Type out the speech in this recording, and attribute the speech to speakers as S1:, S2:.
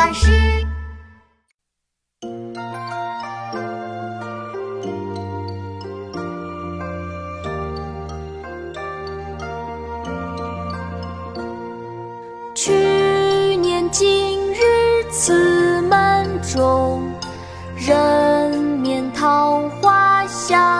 S1: 巴士。
S2: 去年今日此门中，人面桃花相